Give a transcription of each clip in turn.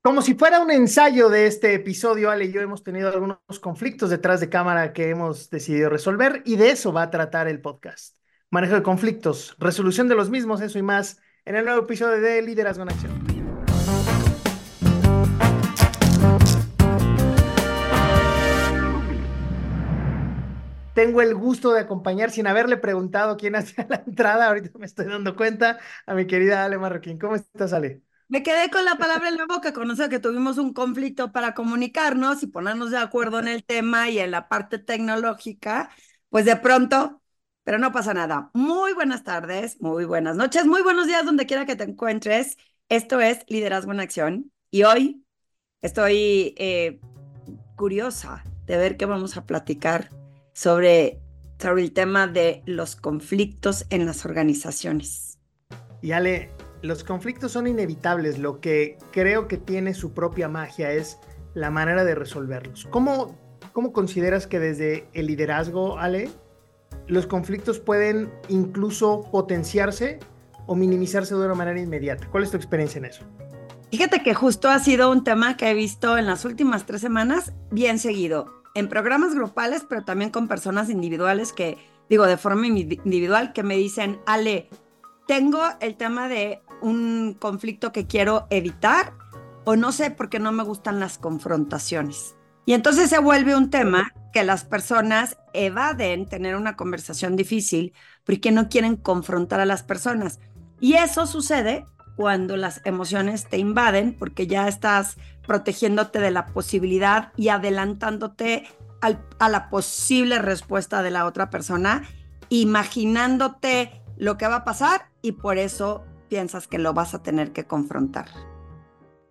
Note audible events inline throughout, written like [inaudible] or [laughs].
Como si fuera un ensayo de este episodio, Ale y yo hemos tenido algunos conflictos detrás de cámara que hemos decidido resolver y de eso va a tratar el podcast. Manejo de conflictos, resolución de los mismos, eso y más en el nuevo episodio de Liderazgo en Acción. Tengo el gusto de acompañar sin haberle preguntado quién hacía la entrada, ahorita me estoy dando cuenta, a mi querida Ale Marroquín. ¿Cómo estás, Ale? Me quedé con la palabra en la boca, conocer que tuvimos un conflicto para comunicarnos y ponernos de acuerdo en el tema y en la parte tecnológica, pues de pronto, pero no pasa nada. Muy buenas tardes, muy buenas noches, muy buenos días donde quiera que te encuentres. Esto es Liderazgo en Acción y hoy estoy eh, curiosa de ver qué vamos a platicar sobre, sobre el tema de los conflictos en las organizaciones. Y Ale, los conflictos son inevitables. Lo que creo que tiene su propia magia es la manera de resolverlos. ¿Cómo, cómo consideras que desde el liderazgo, Ale, los conflictos pueden incluso potenciarse o minimizarse de una manera inmediata? ¿Cuál es tu experiencia en eso? Fíjate que justo ha sido un tema que he visto en las últimas tres semanas bien seguido, en programas grupales, pero también con personas individuales que, digo, de forma individual, que me dicen, Ale, tengo el tema de un conflicto que quiero evitar o no sé por qué no me gustan las confrontaciones. Y entonces se vuelve un tema que las personas evaden tener una conversación difícil porque no quieren confrontar a las personas. Y eso sucede cuando las emociones te invaden porque ya estás protegiéndote de la posibilidad y adelantándote a la posible respuesta de la otra persona, imaginándote lo que va a pasar y por eso piensas que lo vas a tener que confrontar.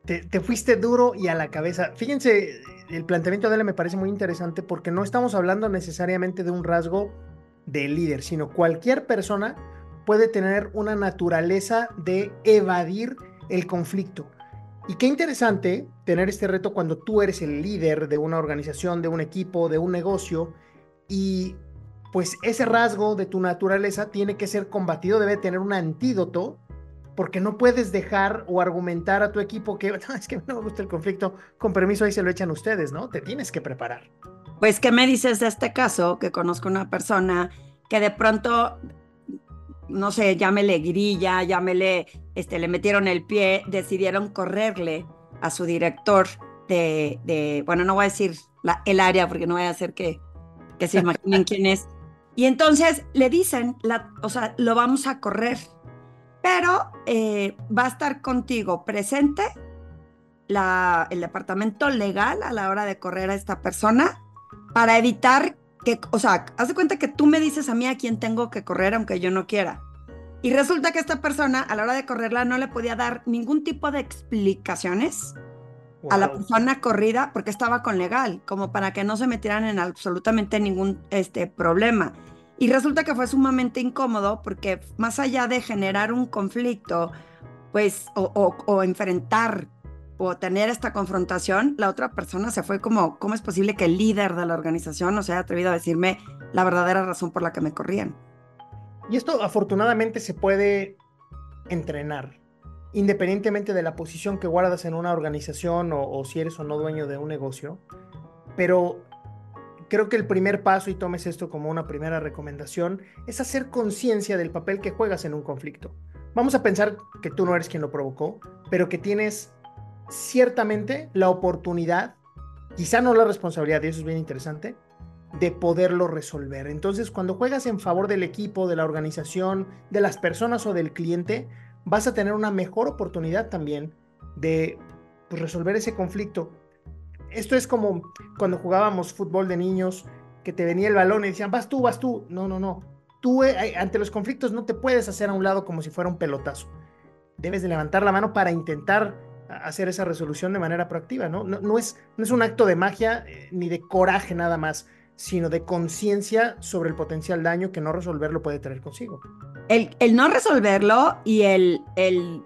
Te, fuiste duro y a la cabeza. Fíjense, el planteamiento de él me parece muy interesante porque no estamos hablando necesariamente de un rasgo de líder, sino cualquier persona puede tener una naturaleza de evadir el conflicto. Y qué interesante tener este reto cuando tú eres el líder de una organización, de un equipo, de un negocio y pues ese rasgo de tu naturaleza tiene que ser combatido, debe tener un antídoto porque no puedes dejar o argumentar a tu equipo que [laughs] es que no me gusta el conflicto, con permiso ahí se lo echan ustedes, ¿no? Te tienes que preparar. Pues, ¿qué me dices de este caso? Que conozco una persona que de pronto, no sé, llámele grilla, llámele, este, le metieron el pie, decidieron correrle a su director de, de bueno, no voy a decir la, el área porque no voy a hacer que, que se imaginen [laughs] quién es. Y entonces le dicen, la, o sea, lo vamos a correr pero eh, va a estar contigo presente el departamento legal a la hora de correr a esta persona para evitar que, o sea, haz de cuenta que tú me dices a mí a quién tengo que correr aunque yo no quiera. Y resulta que esta persona a la hora de correrla no le podía dar ningún tipo de explicaciones a la persona corrida porque estaba con legal, como para que no se metieran en absolutamente ningún este, problema. Y resulta que fue sumamente incómodo porque más allá de generar un conflicto, pues, o, enfrentar o tener esta confrontación, la otra persona se fue como, ¿cómo es posible que el líder de la organización no se haya atrevido a decirme la verdadera razón por la que me corrían? Y esto afortunadamente se puede entrenar, independientemente de la posición que guardas en una organización o, o si eres o no dueño de un negocio. Pero creo que el primer paso, y tomes esto como una primera recomendación, es hacer conciencia del papel que juegas en un conflicto. Vamos a pensar que tú no eres quien lo provocó, pero que tienes ciertamente la oportunidad, quizá no la responsabilidad, y eso es bien interesante, de poderlo resolver. Entonces, cuando juegas en favor del equipo, de la organización, de las personas o del cliente, vas a tener una mejor oportunidad también de pues, resolver ese conflicto esto es como cuando jugábamos fútbol de niños, que te venía el balón y decían, vas tú, vas tú. No, no, no. Tú eh, ante los conflictos no te puedes hacer a un lado como si fuera un pelotazo. Debes de levantar la mano para intentar hacer esa resolución de manera proactiva, ¿no? Es, un acto de magia eh, ni de coraje nada más, sino de conciencia sobre el potencial daño que no resolverlo puede traer consigo. El, no resolverlo y el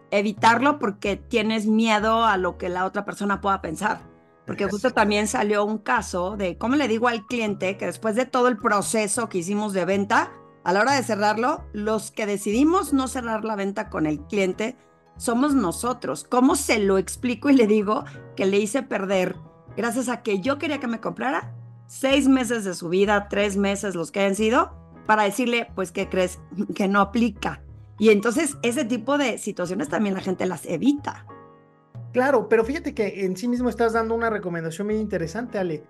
evitarlo porque tienes miedo a lo que la otra persona pueda pensar. Porque justo también salió un caso de cómo le digo al cliente que después de todo el proceso que hicimos de venta, a la hora de cerrarlo, los que decidimos no cerrar la venta con el cliente somos nosotros. ¿Cómo se lo explico y le digo que le hice perder gracias a que yo quería que me comprara seis meses de su vida, tres meses, los que hayan sido, para decirle, pues, ¿qué crees? [laughs] Que no aplica. Y entonces ese tipo de situaciones también la gente las evita. Claro, pero fíjate que en sí mismo estás dando una recomendación muy interesante, Ale.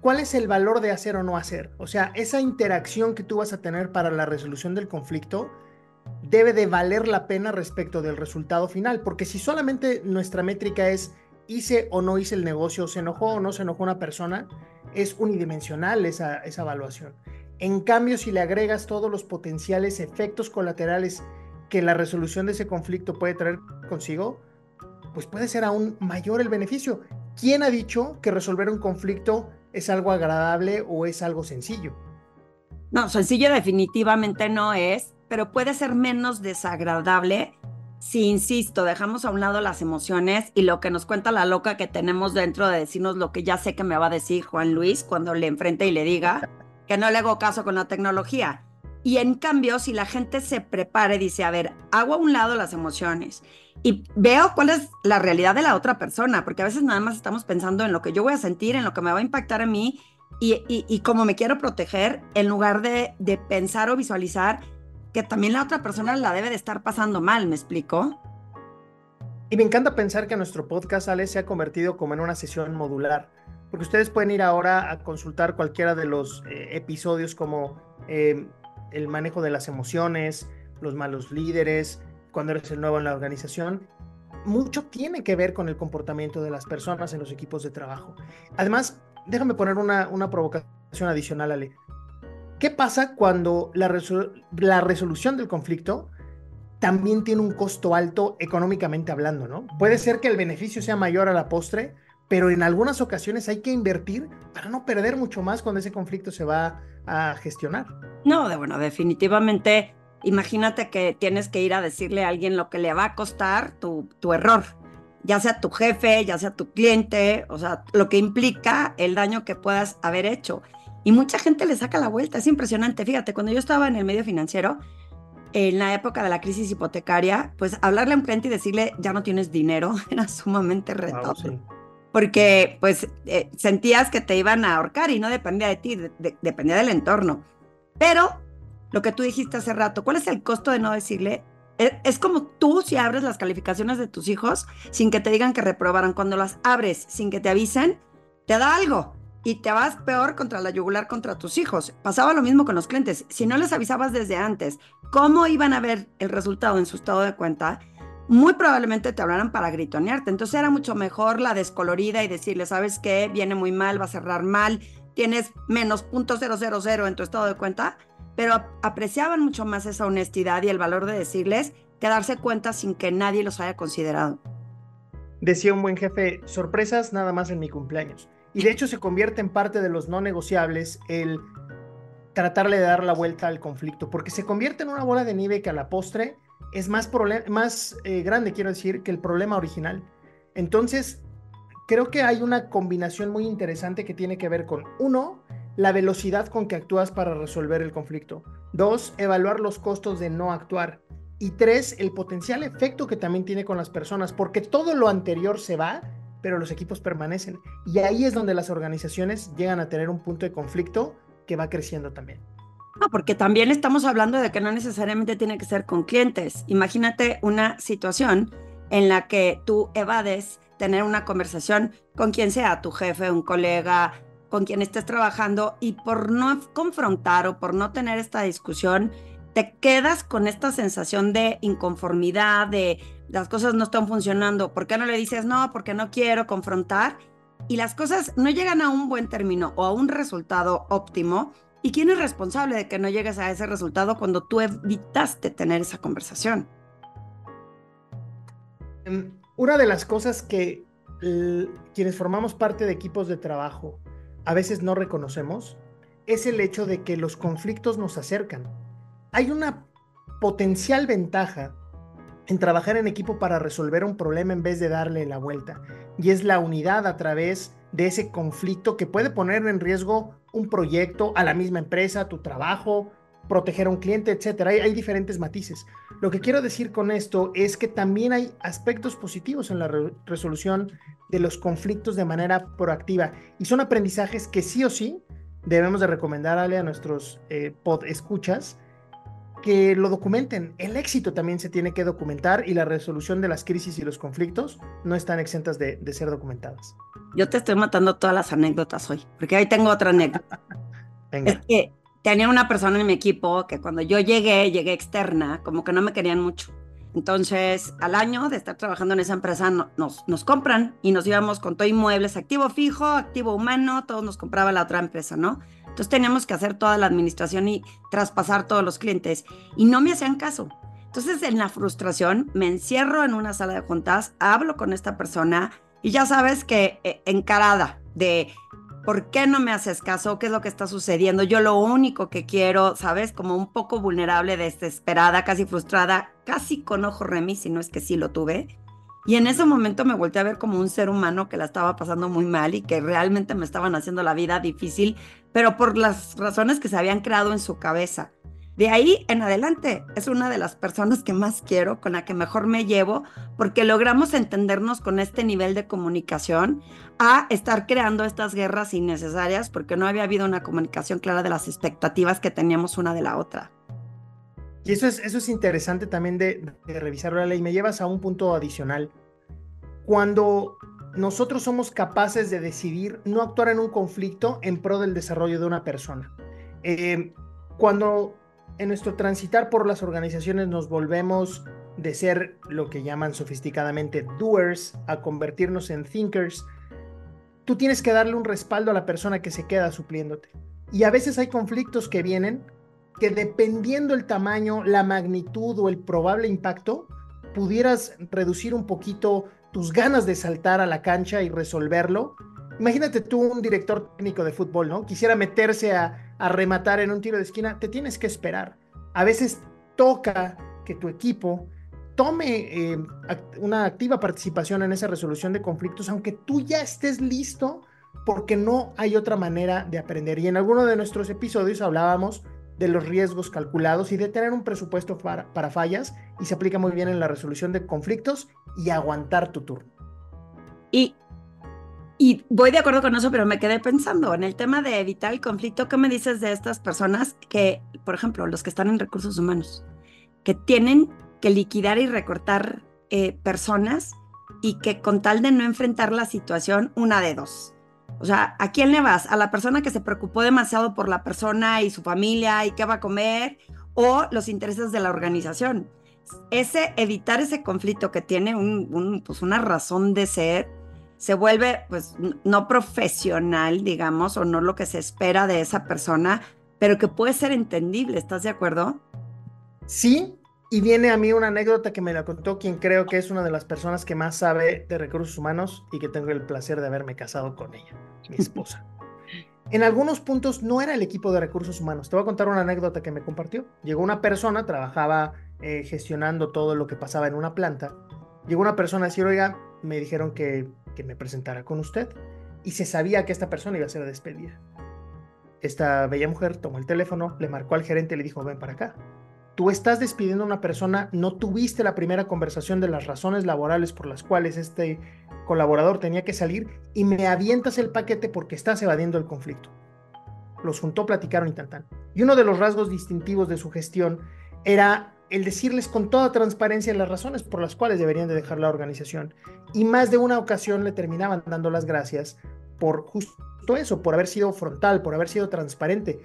¿Cuál es el valor de hacer o no hacer? O sea, esa interacción que tú vas a tener para la resolución del conflicto debe de valer la pena respecto del resultado final, porque si solamente nuestra métrica es hice o no hice el negocio, se enojó o no se enojó una persona, es unidimensional esa, esa evaluación. En cambio, si le agregas todos los potenciales efectos colaterales que la resolución de ese conflicto puede traer consigo, pues puede ser aún mayor el beneficio. ¿Quién ha dicho que resolver un conflicto es algo agradable o es algo sencillo? No, sencillo definitivamente no es, pero puede ser menos desagradable si, insisto, dejamos a un lado las emociones y lo que nos cuenta la loca que tenemos dentro de decirnos lo que ya sé que me va a decir Juan Luis cuando le enfrente y le diga [laughs] que no le hago caso con la tecnología. Y en cambio, si la gente se prepara y dice, a ver, hago a un lado las emociones y veo cuál es la realidad de la otra persona, porque a veces nada más estamos pensando en lo que yo voy a sentir, en lo que me va a impactar a mí y, cómo me quiero proteger, en lugar de, de pensar o visualizar que también la otra persona la debe de estar pasando mal, ¿me explico? Y me encanta pensar que nuestro podcast, Ale, se ha convertido como en una sesión modular, porque ustedes pueden ir ahora a consultar cualquiera de los eh, episodios como eh, el manejo de las emociones, los malos líderes, cuando eres el nuevo en la organización. Mucho tiene que ver con el comportamiento de las personas en los equipos de trabajo. Además, déjame poner una, una provocación adicional, Ale. ¿Qué pasa cuando la, la resolución del conflicto también tiene un costo alto económicamente hablando, ¿no? Puede ser que el beneficio sea mayor a la postre, pero en algunas ocasiones hay que invertir para no perder mucho más cuando ese conflicto se va a gestionar. No, de, bueno, definitivamente, imagínate que tienes que ir a decirle a alguien lo que le va a costar tu, tu error, ya sea tu jefe, ya sea tu cliente, o sea, lo que implica el daño que puedas haber hecho. Y mucha gente le saca la vuelta, es impresionante. Fíjate, cuando yo estaba en el medio financiero, en la época de la crisis hipotecaria, pues hablarle a un cliente y decirle ya no tienes dinero [laughs] era sumamente retador. Porque pues eh, sentías que te iban a ahorcar y no dependía de ti, dependía del entorno. Pero lo que tú dijiste hace rato, ¿cuál es el costo de no decirle? Es, es como tú si abres las calificaciones de tus hijos sin que te digan que reprobaron. Cuando las abres sin que te avisen, te da algo y te vas peor contra la yugular contra tus hijos. Pasaba lo mismo con los clientes. Si no les avisabas desde antes cómo iban a ver el resultado en su estado de cuenta, muy probablemente te hablaran para gritonearte. Entonces era mucho mejor la descolorida y decirle, ¿sabes qué? Viene muy mal, va a cerrar mal, tienes menos .000 en tu estado de cuenta, pero apreciaban mucho más esa honestidad y el valor de decirles que darse cuenta sin que nadie los haya considerado. Decía un buen jefe, sorpresas nada más en mi cumpleaños. Y de hecho se convierte en parte de los no negociables el tratarle de dar la vuelta al conflicto, porque se convierte en una bola de nieve que a la postre es más, eh, grande, quiero decir, que el problema original. Entonces, creo que hay una combinación muy interesante que tiene que ver con, uno, la velocidad con que actúas para resolver el conflicto. Dos, evaluar los costos de no actuar. Y tres, el potencial efecto que también tiene con las personas, porque todo lo anterior se va pero los equipos permanecen. Y ahí es donde las organizaciones llegan a tener un punto de conflicto que va creciendo también. No, porque también estamos hablando de que no necesariamente tiene que ser con clientes. Imagínate una situación en la que tú evades tener una conversación con quien sea, tu jefe, un colega, con quien estés trabajando, y por no confrontar o por no tener esta discusión, te quedas con esta sensación de inconformidad, de las cosas no están funcionando, ¿por qué no le dices no? Porque no quiero confrontar. Y las cosas no llegan a un buen término o a un resultado óptimo. ¿Y quién es responsable de que no llegues a ese resultado cuando tú evitaste tener esa conversación? Em, una de las cosas que quienes formamos parte de equipos de trabajo a veces no reconocemos es el hecho de que los conflictos nos acercan. Hay una potencial ventaja en trabajar en equipo para resolver un problema en vez de darle la vuelta. Y es la unidad a través de ese conflicto que puede poner en riesgo un proyecto, a la misma empresa, tu trabajo, proteger a un cliente, etcétera. Hay, hay, diferentes matices. Lo que quiero decir con esto es que también hay aspectos positivos en la re resolución de los conflictos de manera proactiva y son aprendizajes que sí o sí debemos de recomendarle a nuestros eh, pod escuchas que lo documenten. El éxito también se tiene que documentar y la resolución de las crisis y los conflictos no están exentas de ser documentadas. Yo te estoy matando todas las anécdotas hoy, porque ahí tengo otra anécdota. [laughs] Venga. Es que tenía una persona en mi equipo que cuando yo llegué, llegué externa, como que no me querían mucho. Entonces, al año de estar trabajando en esa empresa, nos, nos compran y nos íbamos con todo inmuebles, activo fijo, activo humano, todos nos compraba la otra empresa, ¿no? Entonces teníamos que hacer toda la administración y traspasar todos los clientes y no me hacían caso. Entonces, en la frustración, me encierro en una sala de juntas, hablo con esta persona y ya sabes que eh, encarada de ¿Por qué no me haces caso? ¿Qué es lo que está sucediendo? Yo lo único que quiero, ¿sabes? Como un poco vulnerable, desesperada, casi frustrada, casi con ojo remis, si no es que sí lo tuve. Y en ese momento me volteé a ver como un ser humano que la estaba pasando muy mal y que realmente me estaban haciendo la vida difícil, pero por las razones que se habían creado en su cabeza. De ahí en adelante es una de las personas que más quiero, con la que mejor me llevo, porque logramos entendernos con este nivel de comunicación a estar creando estas guerras innecesarias porque no había habido una comunicación clara de las expectativas que teníamos una de la otra. Y eso es, eso es interesante también de, de revisar la ley. Me llevas a un punto adicional. Cuando nosotros somos capaces de decidir no actuar en un conflicto en pro del desarrollo de una persona. Eh, cuando en nuestro transitar por las organizaciones nos volvemos de ser lo que llaman sofisticadamente doers a convertirnos en thinkers, tú tienes que darle un respaldo a la persona que se queda supliéndote. Y a veces hay conflictos que vienen que dependiendo el tamaño, la magnitud o el probable impacto, pudieras reducir un poquito tus ganas de saltar a la cancha y resolverlo. Imagínate tú un director técnico de fútbol, ¿no? Quisiera meterse a, a rematar en un tiro de esquina, te tienes que esperar. A veces toca que tu equipo tome eh, una activa participación en esa resolución de conflictos, aunque tú ya estés listo, porque no hay otra manera de aprender. Y en alguno de nuestros episodios hablábamos de los riesgos calculados y de tener un presupuesto para, para fallas, y se aplica muy bien en la resolución de conflictos y aguantar tu turno. Y y voy de acuerdo con eso, pero me quedé pensando en el tema de evitar el conflicto. ¿Qué me dices de estas personas que, por ejemplo, los que están en recursos humanos, que tienen que liquidar y recortar eh, personas y que con tal de no enfrentar la situación, una de dos. O sea, ¿a quién le vas? ¿A la persona que se preocupó demasiado por la persona y su familia y qué va a comer? ¿O los intereses de la organización? Ese evitar ese conflicto que tiene un, pues una razón de ser se vuelve pues no profesional, digamos, o no lo que se espera de esa persona, pero que puede ser entendible, ¿estás de acuerdo? Sí, y viene a mí una anécdota que me la contó quien creo que es una de las personas que más sabe de recursos humanos y que tengo el placer de haberme casado con ella, mi esposa. [laughs] en algunos puntos no era el equipo de recursos humanos. Te voy a contar una anécdota que me compartió. Llegó una persona, trabajaba eh, gestionando todo lo que pasaba en una planta. Llegó una persona a decir, oiga, me dijeron que que me presentara con usted. Y se sabía que esta persona iba a ser despedida. Esta bella mujer tomó el teléfono, le marcó al gerente y le dijo, ven para acá. Tú estás despidiendo a una persona, no tuviste la primera conversación de las razones laborales por las cuales este colaborador tenía que salir y me avientas el paquete porque estás evadiendo el conflicto. Los juntó, platicaron y tan Y uno de los rasgos distintivos de su gestión era el decirles con toda transparencia las razones por las cuales deberían de dejar la organización. Y más de una ocasión le terminaban dando las gracias por justo eso, por haber sido frontal, por haber sido transparente.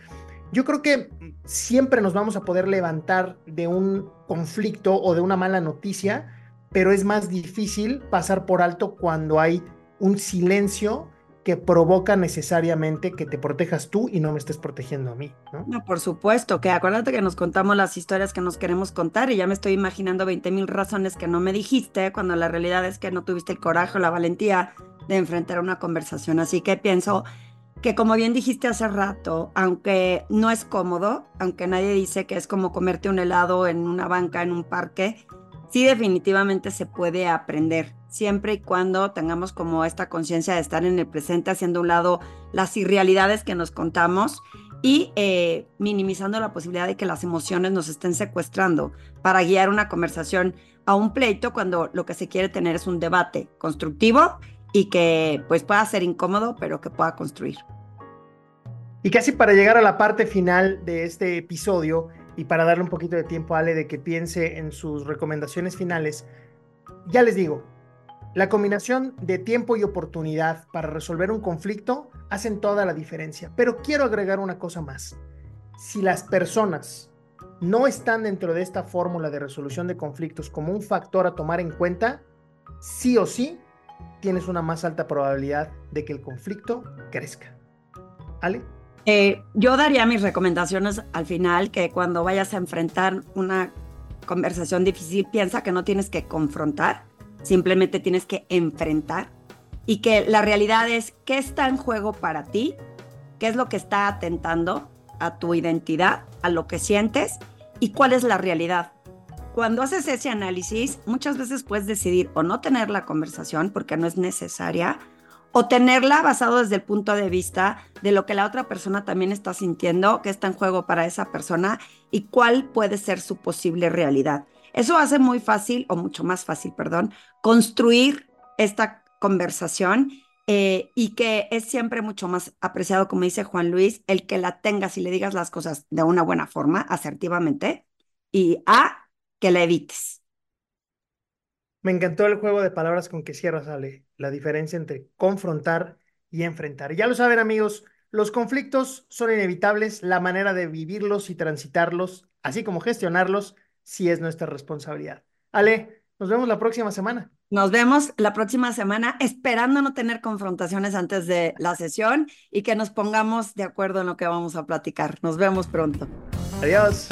Yo creo que siempre nos vamos a poder levantar de un conflicto o de una mala noticia, pero es más difícil pasar por alto cuando hay un silencio que provoca necesariamente que te protejas tú y no me estés protegiendo a mí, ¿no? No, por supuesto, que acuérdate que nos contamos las historias que nos queremos contar y ya me estoy imaginando 20 mil razones que no me dijiste cuando la realidad es que no tuviste el coraje o la valentía de enfrentar una conversación. Así que pienso que como bien dijiste hace rato, aunque no es cómodo, aunque nadie dice que es como comerte un helado en una banca, en un parque, sí definitivamente se puede aprender siempre y cuando tengamos como esta conciencia de estar en el presente, haciendo un lado las irrealidades que nos contamos y eh, minimizando la posibilidad de que las emociones nos estén secuestrando para guiar una conversación a un pleito cuando lo que se quiere tener es un debate constructivo y que pues pueda ser incómodo, pero que pueda construir. Y casi para llegar a la parte final de este episodio y para darle un poquito de tiempo a Ale de que piense en sus recomendaciones finales, ya les digo, la combinación de tiempo y oportunidad para resolver un conflicto hacen toda la diferencia. Pero quiero agregar una cosa más. Si las personas no están dentro de esta fórmula de resolución de conflictos como un factor a tomar en cuenta, sí o sí tienes una más alta probabilidad de que el conflicto crezca. ¿Ale? Eh, yo daría mis recomendaciones al final, que cuando vayas a enfrentar una conversación difícil, piensa que no tienes que confrontar, simplemente tienes que enfrentar. Y que la realidad es qué está en juego para ti, qué es lo que está atentando a tu identidad, a lo que sientes y cuál es la realidad. Cuando haces ese análisis, muchas veces puedes decidir o no tener la conversación porque no es necesaria, o tenerla basado desde el punto de vista de lo que la otra persona también está sintiendo, qué está en juego para esa persona y cuál puede ser su posible realidad. Eso hace muy fácil, o mucho más fácil, perdón, construir esta conversación eh, y que es siempre mucho más apreciado, como dice Juan Luis, el que la tengas y le digas las cosas de una buena forma, asertivamente, y A, que la evites. Me encantó el juego de palabras con que cierras, Ale, la diferencia entre confrontar y enfrentar. Ya lo saben, amigos, los conflictos son inevitables, la manera de vivirlos y transitarlos, así como gestionarlos, sí es nuestra responsabilidad. Ale, nos vemos la próxima semana. Nos vemos la próxima semana esperando no tener confrontaciones antes de la sesión y que nos pongamos de acuerdo en lo que vamos a platicar. Nos vemos pronto. Adiós.